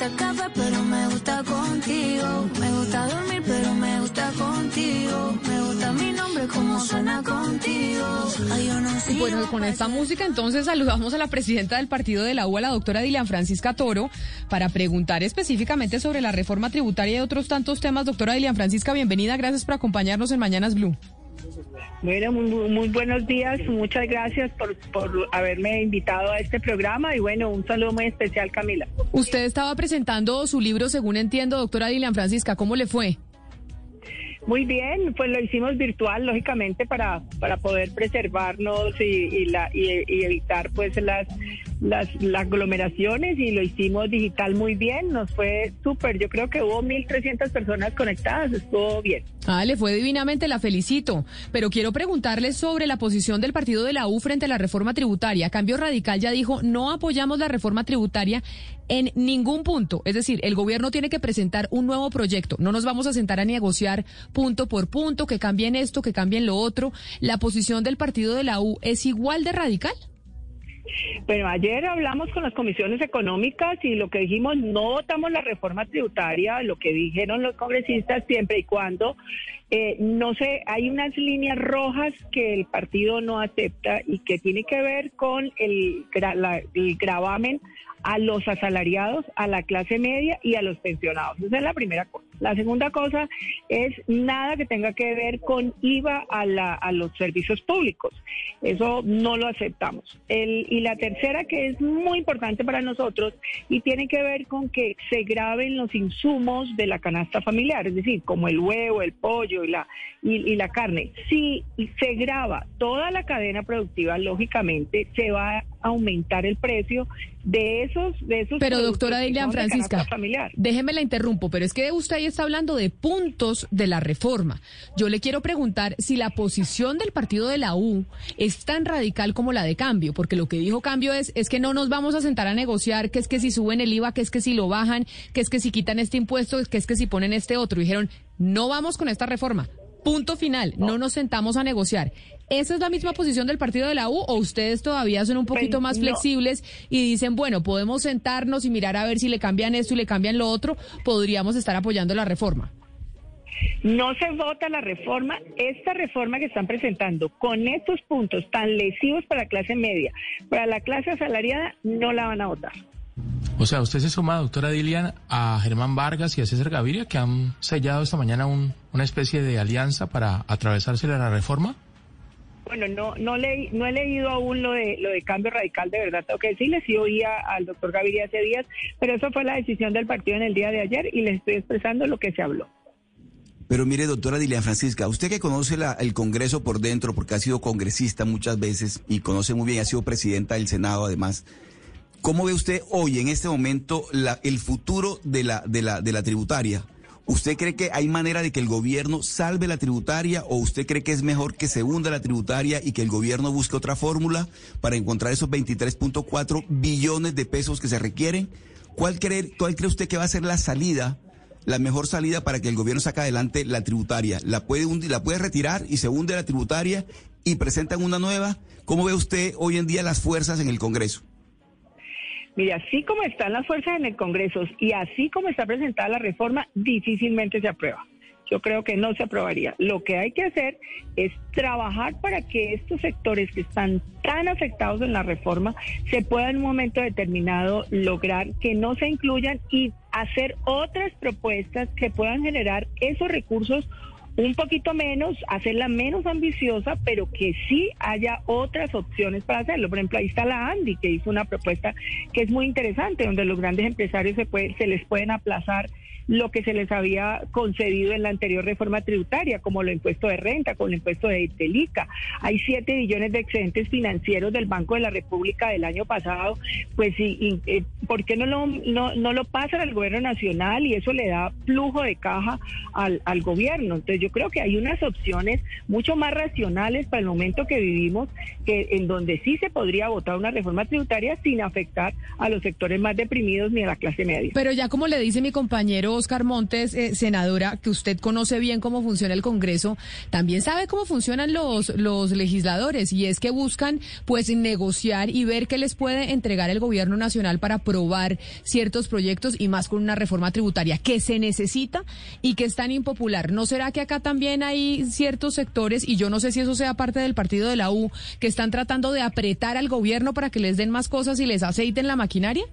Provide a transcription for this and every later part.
gusta el café, pero me gusta contigo. Me gusta dormir, pero me gusta contigo. Me gusta mi nombre, como suena contigo. Ay, yo no sé. Bueno, con esta música entonces saludamos a la presidenta del partido de la U, a la doctora Dilian Francisca Toro, para preguntar específicamente sobre la reforma tributaria y otros tantos temas. Doctora Dilian Francisca, bienvenida, gracias por acompañarnos en Mañanas Blue. Bueno, muy, muy buenos días, muchas gracias por, por haberme invitado a este programa y bueno, un saludo muy especial Camila. Usted estaba presentando su libro, según entiendo, doctora Dilian Francisca, ¿cómo le fue? Muy bien, pues lo hicimos virtual, lógicamente, para, para poder preservarnos y, y la, y, y evitar pues las, las, aglomeraciones y lo hicimos digital muy bien, nos fue súper, yo creo que hubo 1.300 personas conectadas, estuvo bien. Ah, le fue divinamente, la felicito. Pero quiero preguntarle sobre la posición del partido de la U frente a la reforma tributaria. Cambio Radical ya dijo, no apoyamos la reforma tributaria en ningún punto. Es decir, el gobierno tiene que presentar un nuevo proyecto. No nos vamos a sentar a negociar punto por punto, que cambien esto, que cambien lo otro. ¿La posición del partido de la U es igual de radical? Bueno, ayer hablamos con las comisiones económicas y lo que dijimos, no votamos la reforma tributaria, lo que dijeron los congresistas siempre y cuando eh, no sé, hay unas líneas rojas que el partido no acepta y que tiene que ver con el, gravamen a los asalariados, a la clase media y a los pensionados. Esa es la primera cosa. La segunda cosa es nada que tenga que ver con IVA a, la- a los servicios públicos. Eso no lo aceptamos. El- y la tercera que es muy importante para nosotros y tiene que ver con que se graben los insumos de la canasta familiar, es decir, como el huevo, el pollo y la, y, y la carne. Si se graba toda la cadena productiva, lógicamente se va a aumentar el precio de esos de esos Pero doctora que Dilian son de Francisca, déjeme la interrumpo, pero es que usted ahí está hablando de puntos de la reforma. Yo le quiero preguntar si la posición del partido de la U es tan radical como la de Cambio, porque lo que dijo Cambio es, es que no nos vamos a sentar a negociar, que es que si suben el IVA, que es que si lo bajan, que es que si quitan este impuesto, que es que si ponen este otro. Dijeron, no vamos con esta reforma. Punto final, no nos sentamos a negociar. ¿Esa es la misma posición del partido de la U o ustedes todavía son un poquito Pues, más no. flexibles y dicen, bueno, podemos sentarnos y mirar a ver si le cambian esto y le cambian lo otro, podríamos estar apoyando la reforma? No se vota la reforma. Esta reforma que están presentando con estos puntos tan lesivos para la clase media, para la clase asalariada, no la van a votar. O sea, usted se suma, doctora Dilian, a Germán Vargas y a César Gaviria, que han sellado esta mañana un- una especie de alianza para atravesársela a la reforma. Bueno, no no leí, no he leído aún lo de lo de cambio radical, de verdad tengo que decirles, sí oía al doctor Gaviria hace días, pero eso fue la decisión del partido en el día de ayer y les estoy expresando lo que se habló. Pero mire, doctora Dilian Francisca, usted que conoce la- el Congreso por dentro, porque ha sido congresista muchas veces y conoce muy bien, ha sido presidenta del Senado además, ¿cómo ve usted hoy, en este momento, el futuro de la, tributaria? ¿Usted cree que hay manera de que el gobierno salve la tributaria o usted cree que es mejor que se hunda la tributaria y que el gobierno busque otra fórmula para encontrar esos 23.4 billones de pesos que se requieren? ¿Cuál cree, ¿Cuál cree usted que va a ser la salida la mejor salida para que el gobierno saque adelante la tributaria. La puede, hundi- la puede retirar y se hunde la tributaria y presentan una nueva. ¿Cómo ve usted hoy en día las fuerzas en el Congreso? Mire, así como están las fuerzas en el Congreso y así como está presentada la reforma, difícilmente se aprueba. Yo creo que no se aprobaría. Lo que hay que hacer es trabajar para que estos sectores que están tan afectados en la reforma se puedan en un momento determinado lograr que no se incluyan y hacer otras propuestas que puedan generar esos recursos un poquito menos, hacerla menos ambiciosa, pero que sí haya otras opciones para hacerlo. Por ejemplo, ahí está la Andy, que hizo una propuesta que es muy interesante, donde los grandes empresarios se, puede- se les pueden aplazar lo que se les había concedido en la anterior reforma tributaria, como el impuesto de renta, como el impuesto de Telica. Hay 7 billones de excedentes financieros del Banco de la República del año pasado, pues y, eh, ¿por qué no lo, no, no lo pasan al gobierno nacional y eso le da flujo de caja al, al gobierno? Entonces yo creo que hay unas opciones mucho más racionales para el momento que vivimos, que en donde sí se podría votar una reforma tributaria sin afectar a los sectores más deprimidos ni a la clase media. Pero ya como le dice mi compañero Oscar Montes, eh, senadora, que usted conoce bien cómo funciona el Congreso, también sabe cómo funcionan los, los legisladores y es que buscan pues negociar y ver qué les puede entregar el gobierno nacional para probar aprobar ciertos proyectos y más con una reforma tributaria que se necesita y que es tan impopular. ¿No será que acá también hay ciertos sectores, y yo no sé si eso sea parte del partido de la U, que están tratando de apretar al gobierno para que les den más cosas y les aceiten la maquinaria?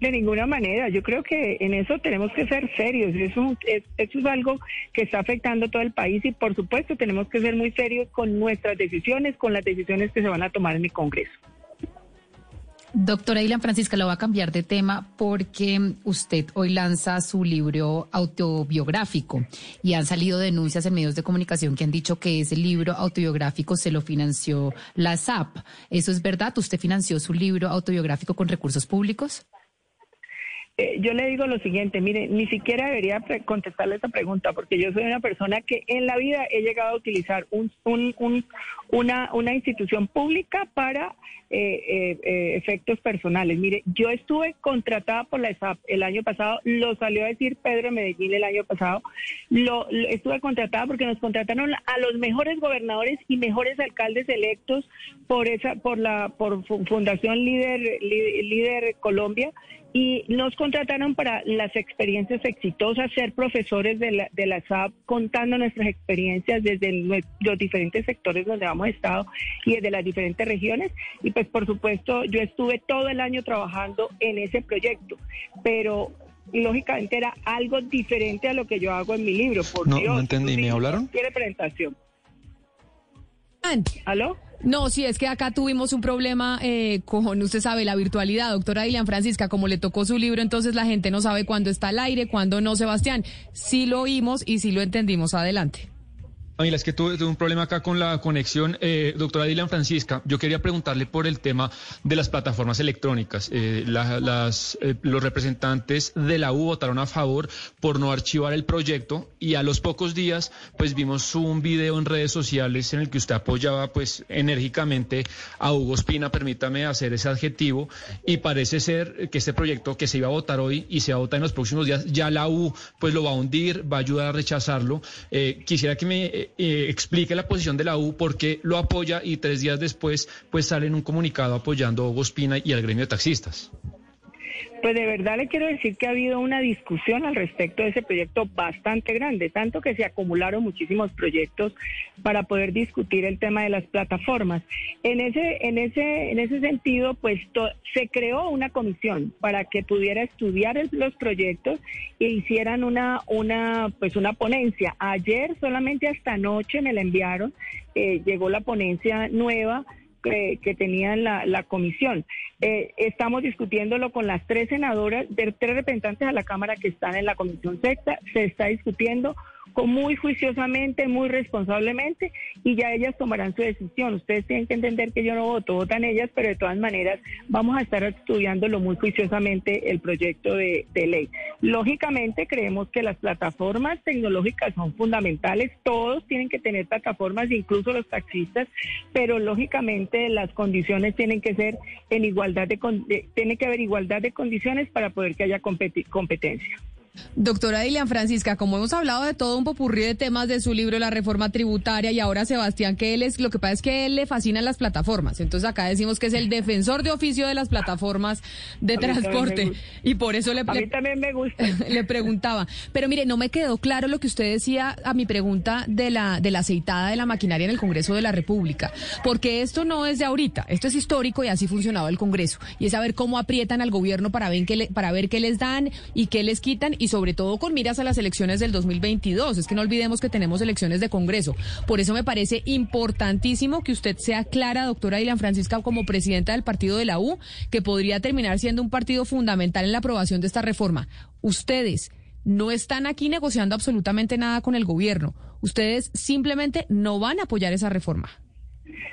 De ninguna manera. Yo creo que en eso tenemos que ser serios. Eso, es, eso es algo que está afectando a todo el país y por supuesto tenemos que ser muy serios con nuestras decisiones, con las decisiones que se van a tomar en el Congreso. Doctora Ilan Francisca, la voy a cambiar de tema porque usted hoy lanza su libro autobiográfico y han salido denuncias en medios de comunicación que han dicho que ese libro autobiográfico se lo financió la SAP. ¿Eso es verdad? ¿Usted financió su libro autobiográfico con recursos públicos? Eh, yo le digo lo siguiente, mire, ni siquiera debería contestarle esa pregunta porque yo soy una persona que en la vida he llegado a utilizar un, una, una institución pública para eh, eh, efectos personales. Mire, yo estuve contratada por la ESAP el año pasado, lo salió a decir Pedro Medellín el año pasado, lo, estuve contratada porque nos contrataron a los mejores gobernadores y mejores alcaldes electos por esa, por la, por Fundación Líder, Líder Colombia y nos contrataron para las experiencias exitosas, ser profesores de la, de la SAP, contando nuestras experiencias desde los diferentes sectores donde hemos estado y desde las diferentes regiones. Y pues por supuesto yo estuve todo el año trabajando en ese proyecto, pero lógicamente era algo diferente a lo que yo hago en mi libro. Por no, no entendí, ¿me hablaron? Tiene presentación. ¿Aló? No, sí, es que acá tuvimos un problema eh, con, usted sabe, la virtualidad, doctora Dilian Francisca, como le tocó su libro, entonces la gente no sabe cuándo está al aire, cuándo no, Sebastián. Sí lo oímos y sí lo entendimos. Adelante. Camila, es que tuve, un problema acá con la conexión. Eh, doctora Dylan Francisca, yo quería preguntarle por el tema de las plataformas electrónicas. Eh, las, eh, los representantes de la U votaron a favor por no archivar el proyecto y a los pocos días pues vimos un video en redes sociales en el que usted apoyaba pues enérgicamente a Hugo Espina, permítame hacer ese adjetivo, y parece ser que este proyecto que se iba a votar hoy y se va a votar en los próximos días, ya la U pues lo va a hundir, va a ayudar a rechazarlo. quisiera que me eh, explique la posición de la U, por qué lo apoya y tres días después pues sale en un comunicado apoyando a Hugo Espina y al gremio de taxistas. Pues de verdad le quiero decir que ha habido una discusión al respecto de ese proyecto bastante grande, tanto que se acumularon muchísimos proyectos para poder discutir el tema de las plataformas. En ese, en ese, en ese sentido, pues se creó una comisión para que pudiera estudiar los proyectos e hicieran una, una, pues una ponencia. Ayer solamente hasta anoche me la enviaron, eh, llegó la ponencia nueva que, tenían la, la comisión. Eh, estamos discutiéndolo con las tres senadoras, de tres representantes a la Cámara que están en la comisión sexta. Se está discutiendo muy juiciosamente, muy responsablemente y ya ellas tomarán su decisión. Ustedes tienen que entender que yo no voto, votan ellas, pero de todas maneras vamos a estar estudiándolo muy juiciosamente el proyecto de, ley. Lógicamente creemos que las plataformas tecnológicas son fundamentales, todos tienen que tener plataformas, incluso los taxistas, pero lógicamente las condiciones tienen que ser en igualdad de, tiene que haber igualdad de condiciones para poder que haya competencia. Doctora Dilian Francisca, como hemos hablado de todo un popurrí de temas de su libro La reforma tributaria y ahora Sebastián, que él es, lo que pasa es que él le fascinan las plataformas. Entonces acá decimos que es el defensor de oficio de las plataformas de transporte. Y por eso le, también me gusta. le preguntaba. Pero mire, no me quedó claro lo que usted decía a mi pregunta de la, de la aceitada de la maquinaria en el Congreso de la República. Porque esto no es de ahorita, esto es histórico y así funcionaba el Congreso. Y es saber cómo aprietan al gobierno para ver qué, para ver qué les dan y qué les quitan y sobre todo con miras a las elecciones del 2022. Es que no olvidemos que tenemos elecciones de Congreso. Por eso me parece importantísimo que usted sea clara, doctora Ilan Francisca, como presidenta del partido de la U, que podría terminar siendo un partido fundamental en la aprobación de esta reforma. Ustedes no están aquí negociando absolutamente nada con el gobierno. Ustedes simplemente no van a apoyar esa reforma.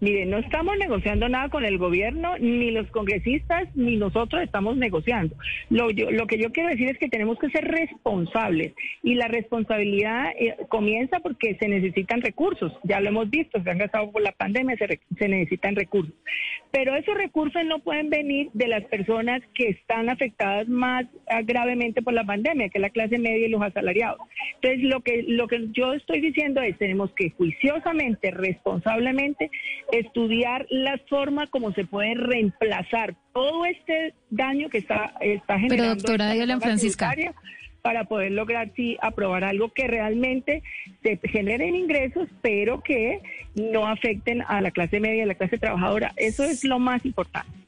Mire, no estamos negociando nada con el gobierno, ni los congresistas, ni nosotros estamos negociando. Lo, lo que yo quiero decir es que tenemos que ser responsables y la responsabilidad eh, comienza porque se necesitan recursos. Ya lo hemos visto, se han gastado por la pandemia, se, se necesitan recursos. Pero esos recursos no pueden venir de las personas que están afectadas más ah, gravemente por la pandemia, que es la clase media y los asalariados. Entonces, lo que, lo que yo estoy diciendo es, tenemos que juiciosamente, responsablemente, estudiar la forma como se puede reemplazar todo este daño que está, está generando. Pero doctora Francisca. Para poder lograr, sí, aprobar algo que realmente se generen ingresos, pero que no afecten a la clase media, a la clase trabajadora. Eso es lo más importante.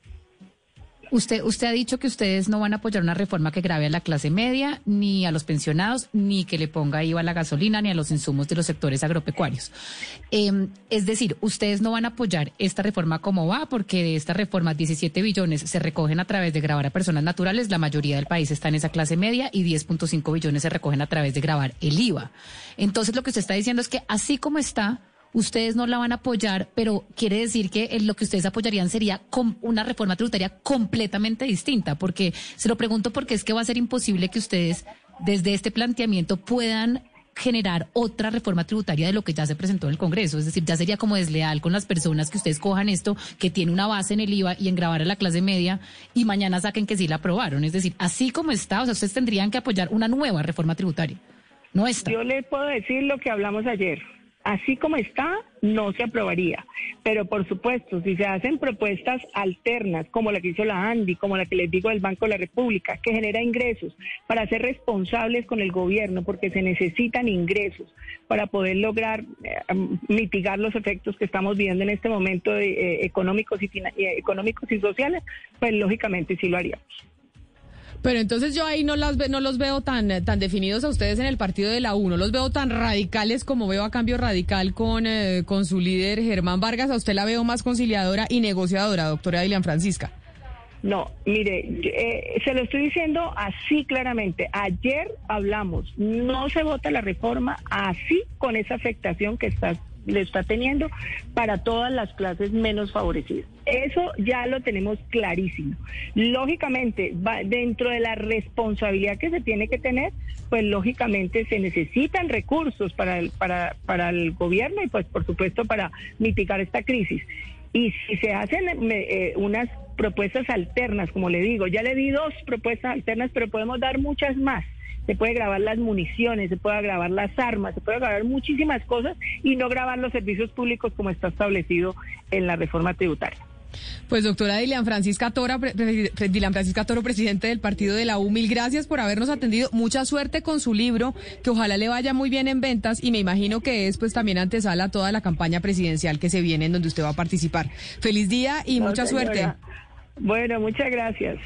Usted, usted ha dicho que ustedes no van a apoyar una reforma que grave a la clase media, ni a los pensionados, ni que le ponga IVA a la gasolina, ni a los insumos de los sectores agropecuarios. Eh, es decir, ustedes no van a apoyar esta reforma como va, porque de esta reforma 17 billones se recogen a través de grabar a personas naturales, la mayoría del país está en esa clase media, y 10.5 billones se recogen a través de grabar el IVA. Entonces, lo que usted está diciendo es que así como está, ustedes no la van a apoyar, pero quiere decir que eh, lo que ustedes apoyarían sería una reforma tributaria completamente distinta, porque se lo pregunto porque es que va a ser imposible que ustedes desde este planteamiento puedan generar otra reforma tributaria de lo que ya se presentó en el Congreso. Es decir, ya sería como desleal con las personas que ustedes cojan esto, que tiene una base en el IVA y en grabar a la clase media, y mañana saquen que sí la aprobaron. Es decir, así como está, o sea, ustedes tendrían que apoyar una nueva reforma tributaria. No esta. Yo le puedo decir lo que hablamos ayer. Así como está, no se aprobaría. Pero por supuesto, si se hacen propuestas alternas, como la que hizo la ANDI, como la que les digo del Banco de la República, que genera ingresos para ser responsables con el gobierno, porque se necesitan ingresos para poder lograr eh, mitigar los efectos que estamos viendo en este momento eh, económicos, y eh, económicos y sociales, pues lógicamente sí lo haríamos. Pero entonces yo ahí no, las no los veo tan, eh, tan definidos a ustedes en el partido de la U, no los veo tan radicales como veo a Cambio Radical con, eh, con su líder Germán Vargas. A usted la veo más conciliadora y negociadora, doctora Dilian Francisca. No, mire, eh, se lo estoy diciendo así claramente. Ayer hablamos, no se vota la reforma así con esa afectación que está, le está teniendo para todas las clases menos favorecidas. Eso ya lo tenemos clarísimo. Lógicamente, va, dentro de la responsabilidad que se tiene que tener, pues lógicamente se necesitan recursos para el, para, para el gobierno y pues por supuesto para mitigar esta crisis. Y si se hacen eh, unas propuestas alternas, como le digo, ya le di dos propuestas alternas, pero podemos dar muchas más. Se puede grabar las municiones, se puede grabar las armas, se puede grabar muchísimas cosas y no grabar los servicios públicos como está establecido en la reforma tributaria. Pues doctora Dilian Francisca Toro, pre- pre- Dilian Francisca Toro, presidente del partido de la U, mil gracias por habernos atendido. Mucha suerte con su libro, que ojalá le vaya muy bien en ventas y me imagino que es pues también antesala a toda la campaña presidencial que se viene en donde usted va a participar. Feliz día y No, mucha señora. suerte. Bueno, muchas gracias.